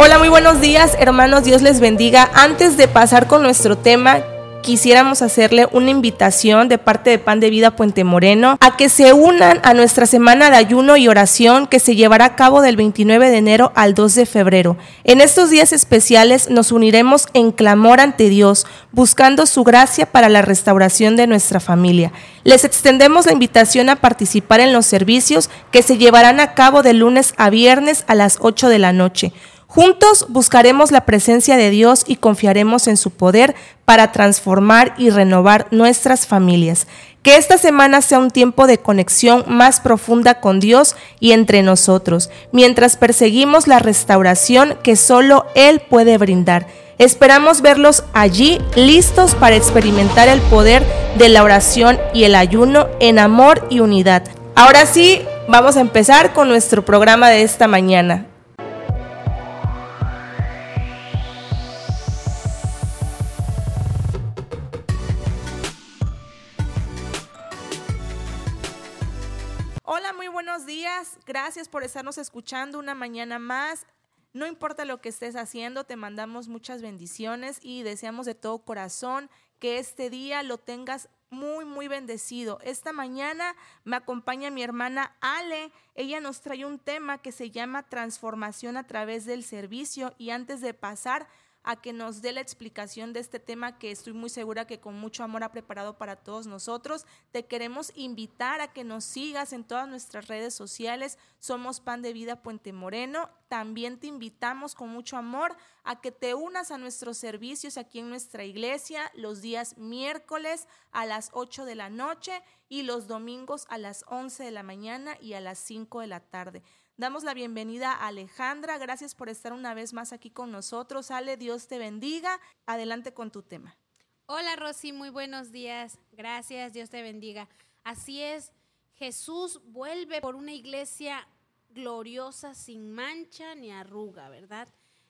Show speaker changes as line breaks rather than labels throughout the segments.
Hola, muy buenos días, hermanos. Dios les bendiga. Antes de pasar con nuestro tema, quisiéramos hacerle una invitación de parte de Pan de Vida Puente Moreno a que se unan a nuestra semana de ayuno y oración que se llevará a cabo del 29 de enero al 2 de febrero. En estos días especiales nos uniremos en clamor ante Dios, buscando su gracia para la restauración de nuestra familia. Les extendemos la invitación a participar en los servicios que se llevarán a cabo de lunes a viernes a las 8 de la noche. Juntos buscaremos la presencia de Dios y confiaremos en su poder para transformar y renovar nuestras familias. Que esta semana sea un tiempo de conexión más profunda con Dios y entre nosotros, mientras perseguimos la restauración que solo Él puede brindar. Esperamos verlos allí listos para experimentar el poder de la oración y el ayuno en amor y unidad. Ahora sí, vamos a empezar con nuestro programa de esta mañana. Hola, muy buenos días. Gracias por estarnos escuchando una mañana más. No importa lo que estés haciendo, te mandamos muchas bendiciones y deseamos de todo corazón que este día lo tengas muy, muy bendecido. Esta mañana me acompaña mi hermana Ale. Ella nos trae un tema que se llama transformación a través del servicio y antes de pasar a que nos dé la explicación de este tema que estoy muy segura que con mucho amor ha preparado para todos nosotros. Te queremos invitar a que nos sigas en todas nuestras redes sociales. Somos Pan de Vida Puente Moreno. También te invitamos con mucho amor a que te unas a nuestros servicios aquí en nuestra iglesia los días miércoles a las 8 de la noche y los domingos a las 11 de la mañana y a las 5 de la tarde. Damos la bienvenida a Alejandra. Gracias por estar una vez más aquí con nosotros. Ale, Dios te bendiga. Adelante con tu tema.
Hola Rosy, muy buenos días. Gracias, Dios te bendiga. Así es, Jesús vuelve por una iglesia gloriosa, sin mancha ni arruga, ¿verdad?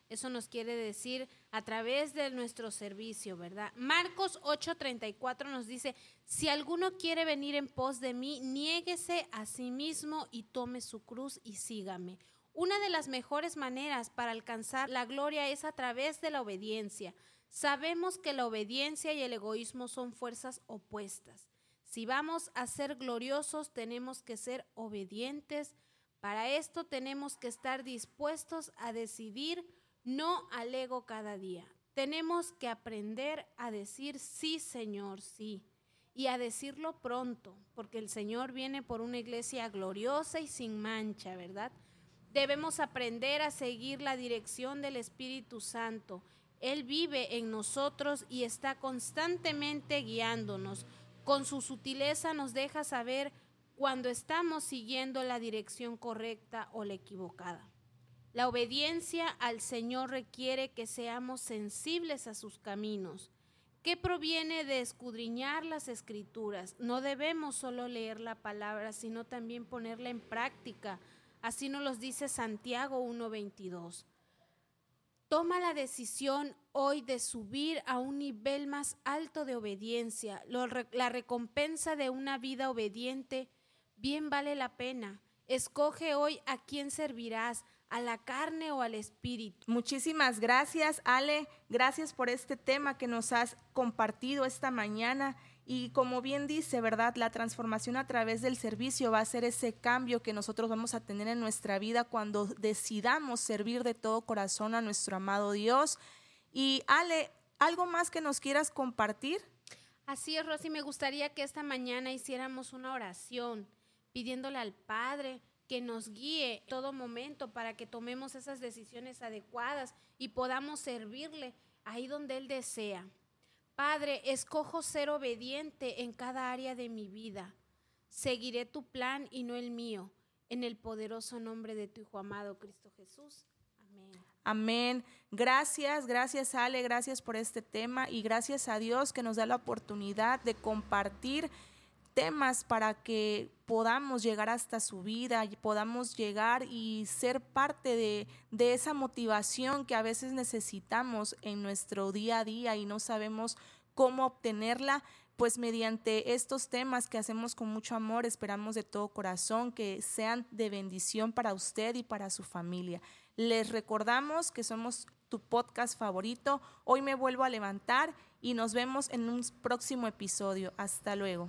Eso nos quiere decir a través de nuestro servicio, ¿verdad? Marcos 8:34 nos dice, si alguno quiere venir en pos de mí, niéguese a sí mismo y tome su cruz y sígame. Una de las mejores maneras para alcanzar la gloria es a través de la obediencia. Sabemos que la obediencia y el egoísmo son fuerzas opuestas. Si vamos a ser gloriosos, tenemos que ser obedientes. Para esto tenemos que estar dispuestos a decidir no al ego cada día. Tenemos que aprender a decir sí, Señor, sí. Y a decirlo pronto, porque el Señor viene por una iglesia gloriosa y sin mancha, ¿verdad? Debemos aprender a seguir la dirección del Espíritu Santo. Él vive en nosotros y está constantemente guiándonos. Con su sutileza nos deja saber cuando estamos siguiendo la dirección correcta o la equivocada. La obediencia al Señor requiere que seamos sensibles a sus caminos. ¿Qué proviene de escudriñar las escrituras? No debemos solo leer la palabra, sino también ponerla en práctica. Así nos lo dice Santiago 1.22. Toma la decisión hoy de subir a un nivel más alto de obediencia. la recompensa de una vida obediente bien vale la pena. Escoge hoy a quién servirás, a la carne o al espíritu.
Muchísimas gracias, Ale. Gracias por este tema que nos has compartido esta mañana. Y como bien dice, ¿verdad? La transformación a través del servicio va a ser ese cambio que nosotros vamos a tener en nuestra vida cuando decidamos servir de todo corazón a nuestro amado Dios. Y Ale, ¿algo más que nos quieras compartir?
Así es, Rosy, me gustaría que esta mañana hiciéramos una oración pidiéndole al Padre que nos guíe todo momento para que tomemos esas decisiones adecuadas y podamos servirle ahí donde Él desea. Padre, escojo ser obediente en cada área de mi vida. Seguiré tu plan y no el mío. En el poderoso nombre de tu Hijo amado Cristo Jesús. Amén.
Amén. Gracias, gracias Ale, gracias por este tema y gracias a Dios que nos da la oportunidad de compartir temas para que podamos llegar hasta su vida y podamos llegar y ser parte de, de, esa motivación que a veces necesitamos en nuestro día a día y no sabemos cómo obtenerla. pues mediante estos temas que hacemos con mucho amor, esperamos de todo corazón que sean de bendición para usted y para su familia. Les recordamos que somos tu podcast favorito. Hoy me vuelvo a levantar y nos vemos en un próximo episodio. Hasta luego.